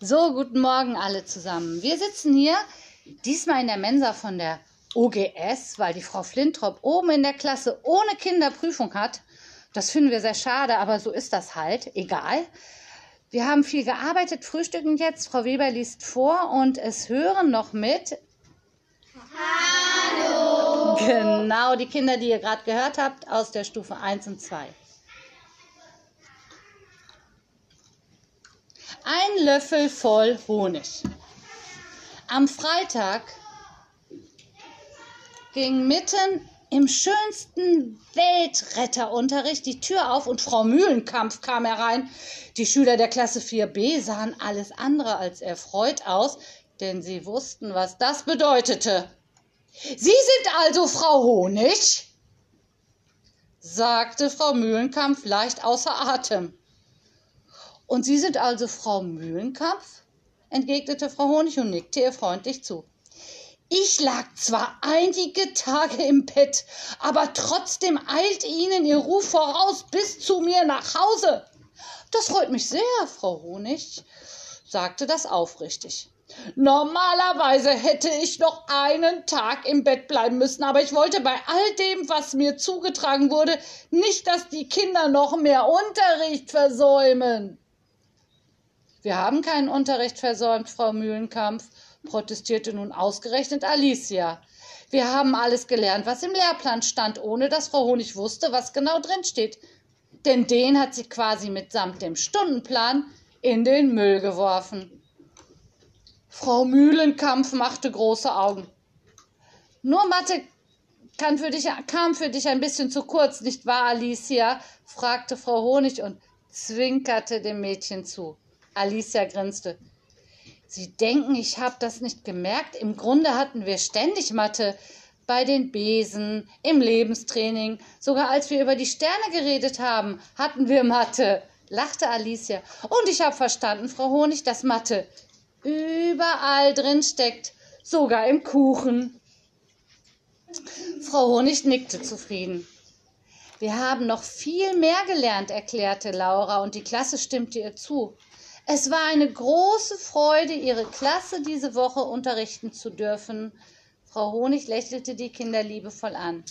So, guten Morgen alle zusammen. Wir sitzen hier diesmal in der Mensa von der OGS, weil die Frau Flintrop oben in der Klasse ohne Kinderprüfung hat. Das finden wir sehr schade, aber so ist das halt. Egal. Wir haben viel gearbeitet, frühstücken jetzt. Frau Weber liest vor und es hören noch mit. Hallo! Genau, die Kinder, die ihr gerade gehört habt, aus der Stufe 1 und 2. Ein Löffel voll Honig. Am Freitag ging mitten im schönsten Weltretterunterricht die Tür auf und Frau Mühlenkampf kam herein. Die Schüler der Klasse 4b sahen alles andere als erfreut aus, denn sie wussten, was das bedeutete. Sie sind also Frau Honig? sagte Frau Mühlenkampf leicht außer Atem. Und Sie sind also Frau Mühlenkampf? entgegnete Frau Honig und nickte ihr freundlich zu. Ich lag zwar einige Tage im Bett, aber trotzdem eilt Ihnen Ihr Ruf voraus bis zu mir nach Hause. Das freut mich sehr, Frau Honig, sagte das aufrichtig. Normalerweise hätte ich noch einen Tag im Bett bleiben müssen, aber ich wollte bei all dem, was mir zugetragen wurde, nicht, dass die Kinder noch mehr Unterricht versäumen. Wir haben keinen Unterricht versäumt, Frau Mühlenkampf, protestierte nun ausgerechnet Alicia. Wir haben alles gelernt, was im Lehrplan stand, ohne dass Frau Honig wusste, was genau drin steht. Denn den hat sie quasi mitsamt dem Stundenplan in den Müll geworfen. Frau Mühlenkampf machte große Augen. Nur Mathe für dich, kam für dich ein bisschen zu kurz, nicht wahr, Alicia? fragte Frau Honig und zwinkerte dem Mädchen zu. Alicia grinste. Sie denken, ich habe das nicht gemerkt. Im Grunde hatten wir ständig Mathe. Bei den Besen, im Lebenstraining, sogar als wir über die Sterne geredet haben, hatten wir Mathe, lachte Alicia. Und ich habe verstanden, Frau Honig, dass Mathe überall drin steckt, sogar im Kuchen. Frau Honig nickte zufrieden. Wir haben noch viel mehr gelernt, erklärte Laura, und die Klasse stimmte ihr zu. Es war eine große Freude, Ihre Klasse diese Woche unterrichten zu dürfen. Frau Honig lächelte die Kinder liebevoll an.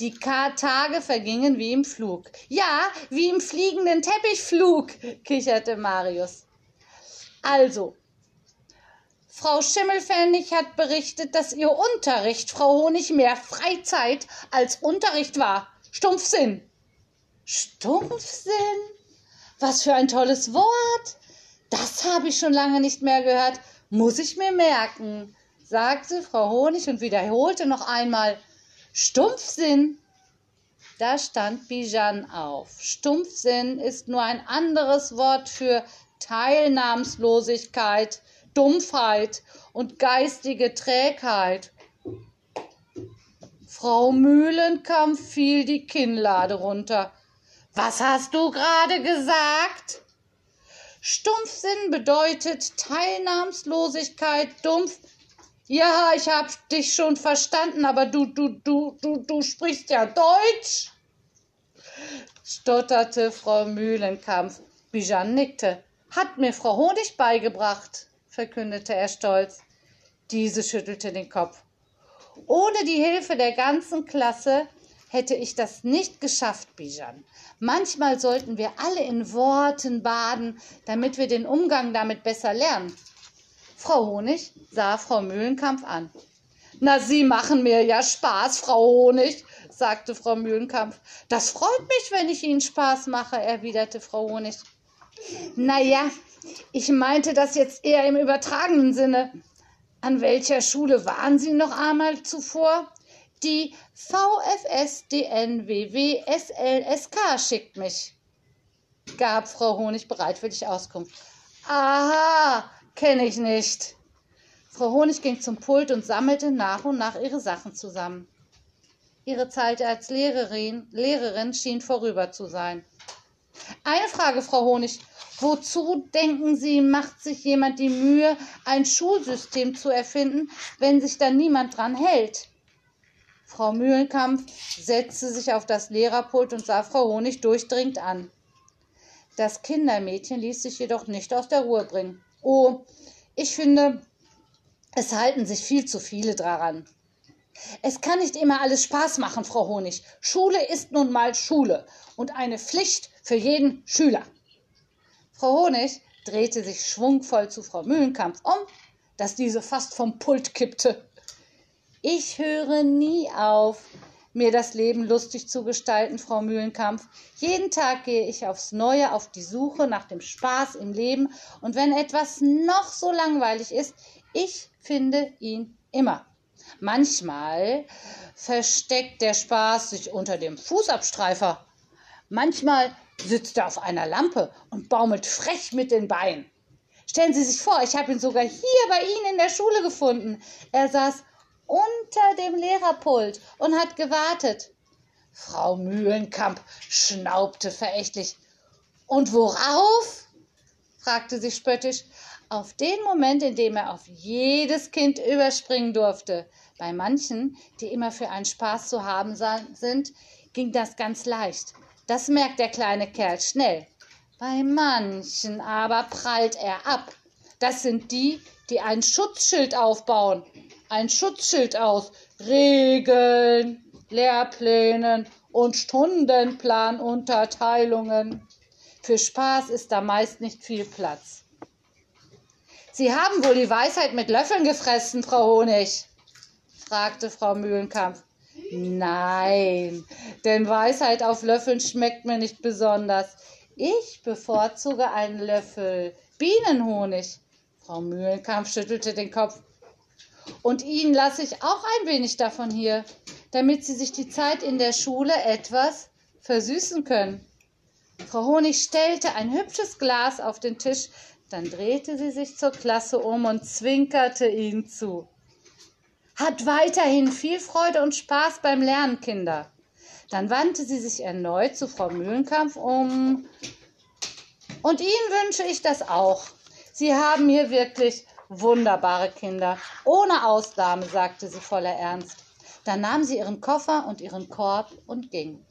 Die Tage vergingen wie im Flug. Ja, wie im fliegenden Teppichflug, kicherte Marius. Also, Frau Schimmelfennig hat berichtet, dass ihr Unterricht, Frau Honig, mehr Freizeit als Unterricht war. Stumpfsinn. Stumpfsinn? Was für ein tolles Wort. Das habe ich schon lange nicht mehr gehört. Muss ich mir merken, sagte Frau Honig und wiederholte noch einmal Stumpfsinn. Da stand Bijan auf. Stumpfsinn ist nur ein anderes Wort für Teilnahmslosigkeit, Dumpfheit und geistige Trägheit. Frau Mühlenkamp fiel die Kinnlade runter. Was hast du gerade gesagt? Stumpfsinn bedeutet Teilnahmslosigkeit, dumpf. Ja, ich hab dich schon verstanden, aber du, du, du, du, du sprichst ja Deutsch, stotterte Frau Mühlenkampf. Bijan nickte. Hat mir Frau Honig beigebracht, verkündete er stolz. Diese schüttelte den Kopf. Ohne die Hilfe der ganzen Klasse hätte ich das nicht geschafft, Bijan. Manchmal sollten wir alle in Worten baden, damit wir den Umgang damit besser lernen. Frau Honig sah Frau Mühlenkampf an. Na, Sie machen mir ja Spaß, Frau Honig, sagte Frau Mühlenkampf. Das freut mich, wenn ich Ihnen Spaß mache, erwiderte Frau Honig. Na ja, ich meinte das jetzt eher im übertragenen Sinne. An welcher Schule waren Sie noch einmal zuvor? Die VFSDNWWSLSK schickt mich, gab Frau Honig bereitwillig Auskunft. Aha, kenne ich nicht. Frau Honig ging zum Pult und sammelte nach und nach ihre Sachen zusammen. Ihre Zeit als Lehrerin, Lehrerin schien vorüber zu sein. Eine Frage, Frau Honig. Wozu, denken Sie, macht sich jemand die Mühe, ein Schulsystem zu erfinden, wenn sich da niemand dran hält? Frau Mühlenkampf setzte sich auf das Lehrerpult und sah Frau Honig durchdringend an. Das Kindermädchen ließ sich jedoch nicht aus der Ruhe bringen. Oh, ich finde, es halten sich viel zu viele daran. Es kann nicht immer alles Spaß machen, Frau Honig. Schule ist nun mal Schule und eine Pflicht für jeden Schüler. Frau Honig drehte sich schwungvoll zu Frau Mühlenkampf um, dass diese fast vom Pult kippte. Ich höre nie auf, mir das Leben lustig zu gestalten, Frau Mühlenkampf. Jeden Tag gehe ich aufs Neue auf die Suche nach dem Spaß im Leben, und wenn etwas noch so langweilig ist, ich finde ihn immer. Manchmal versteckt der Spaß sich unter dem Fußabstreifer. Manchmal sitzt er auf einer Lampe und baumelt frech mit den Beinen. Stellen Sie sich vor, ich habe ihn sogar hier bei Ihnen in der Schule gefunden. Er saß unter dem Lehrerpult und hat gewartet. Frau Mühlenkamp schnaubte verächtlich. Und worauf? fragte sie spöttisch. Auf den Moment, in dem er auf jedes Kind überspringen durfte. Bei manchen, die immer für einen Spaß zu haben sind, ging das ganz leicht. Das merkt der kleine Kerl schnell. Bei manchen aber prallt er ab. Das sind die, die ein Schutzschild aufbauen. Ein Schutzschild aus Regeln, Lehrplänen und Stundenplanunterteilungen. Für Spaß ist da meist nicht viel Platz. Sie haben wohl die Weisheit mit Löffeln gefressen, Frau Honig, fragte Frau Mühlenkampf. Nein, denn Weisheit auf Löffeln schmeckt mir nicht besonders. Ich bevorzuge einen Löffel Bienenhonig. Frau Mühlenkamp schüttelte den Kopf. Und Ihnen lasse ich auch ein wenig davon hier, damit Sie sich die Zeit in der Schule etwas versüßen können. Frau Honig stellte ein hübsches Glas auf den Tisch, dann drehte sie sich zur Klasse um und zwinkerte ihnen zu. Hat weiterhin viel Freude und Spaß beim Lernen, Kinder. Dann wandte sie sich erneut zu Frau Mühlenkampf um. Und Ihnen wünsche ich das auch. Sie haben hier wirklich wunderbare Kinder. Ohne Ausnahme, sagte sie voller Ernst. Dann nahm sie ihren Koffer und ihren Korb und ging.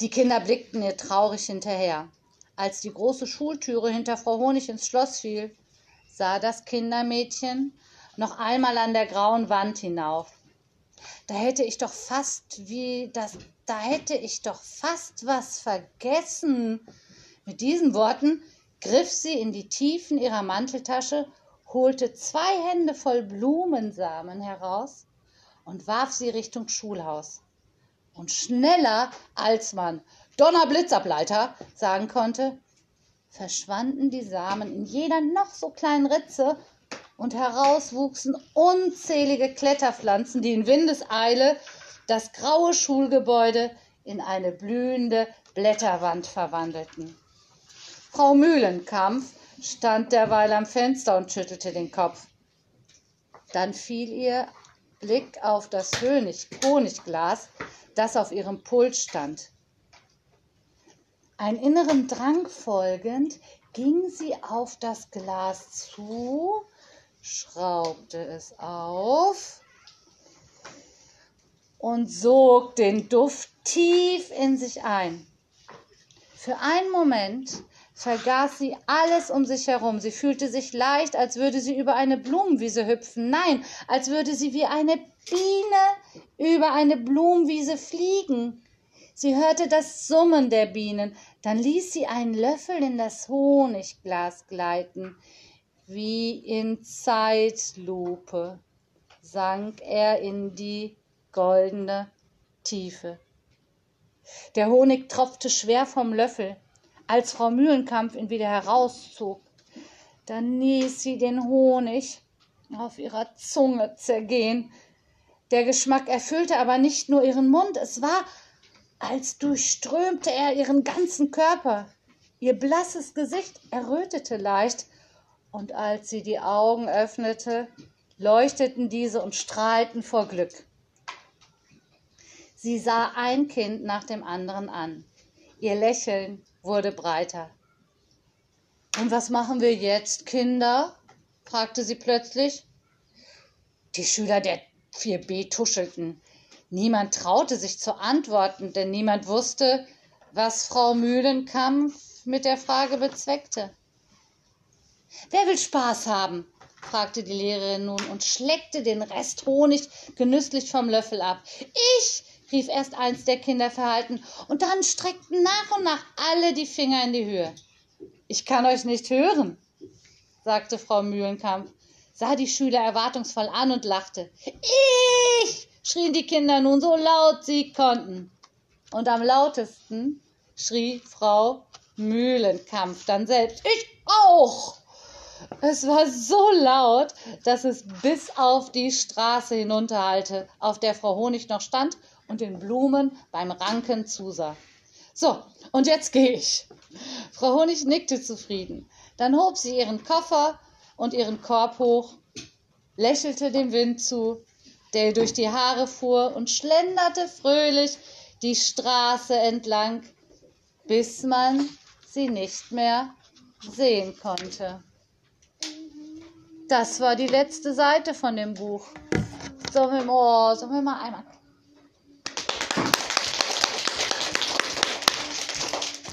Die Kinder blickten ihr traurig hinterher. Als die große Schultüre hinter Frau Honig ins Schloss fiel, sah das Kindermädchen noch einmal an der grauen Wand hinauf. Da hätte ich doch fast wie das, da hätte ich doch fast was vergessen. Mit diesen Worten griff sie in die Tiefen ihrer Manteltasche, holte zwei Hände voll Blumensamen heraus und warf sie Richtung Schulhaus. Und schneller als man Donnerblitzableiter sagen konnte, verschwanden die Samen in jeder noch so kleinen Ritze und heraus wuchsen unzählige Kletterpflanzen, die in Windeseile das graue Schulgebäude in eine blühende Blätterwand verwandelten. Frau Mühlenkampf stand derweil am Fenster und schüttelte den Kopf. Dann fiel ihr Blick auf das Honigglas, das auf ihrem Pult stand. Ein inneren Drang folgend ging sie auf das Glas zu, schraubte es auf und sog den Duft tief in sich ein. Für einen Moment vergaß sie alles um sich herum. Sie fühlte sich leicht, als würde sie über eine Blumenwiese hüpfen. Nein, als würde sie wie eine Biene über eine Blumenwiese fliegen. Sie hörte das Summen der Bienen, dann ließ sie einen Löffel in das Honigglas gleiten. Wie in Zeitlupe sank er in die goldene Tiefe. Der Honig tropfte schwer vom Löffel als Frau Mühlenkampf ihn wieder herauszog. Dann ließ sie den Honig auf ihrer Zunge zergehen. Der Geschmack erfüllte aber nicht nur ihren Mund, es war, als durchströmte er ihren ganzen Körper. Ihr blasses Gesicht errötete leicht, und als sie die Augen öffnete, leuchteten diese und strahlten vor Glück. Sie sah ein Kind nach dem anderen an. Ihr Lächeln wurde breiter. Und was machen wir jetzt, Kinder? fragte sie plötzlich. Die Schüler der 4b tuschelten. Niemand traute sich zu antworten, denn niemand wusste, was Frau Mühlenkampf mit der Frage bezweckte. Wer will Spaß haben? fragte die Lehrerin nun und schleckte den Rest Honig genüsslich vom Löffel ab. Ich, rief erst eins der Kinder verhalten, und dann streckten nach und nach alle die Finger in die Höhe. Ich kann euch nicht hören, sagte Frau Mühlenkamp, sah die Schüler erwartungsvoll an und lachte. Ich, schrien die Kinder nun so laut sie konnten. Und am lautesten schrie Frau Mühlenkampf dann selbst. Ich auch! Es war so laut, dass es bis auf die Straße hinunterhallte, auf der Frau Honig noch stand und den Blumen beim Ranken zusah. So, und jetzt gehe ich. Frau Honig nickte zufrieden. Dann hob sie ihren Koffer und ihren Korb hoch, lächelte dem Wind zu, der durch die Haare fuhr und schlenderte fröhlich die Straße entlang, bis man sie nicht mehr sehen konnte. Das war die letzte Seite von dem Buch. Sollen wir, oh, wir mal einmal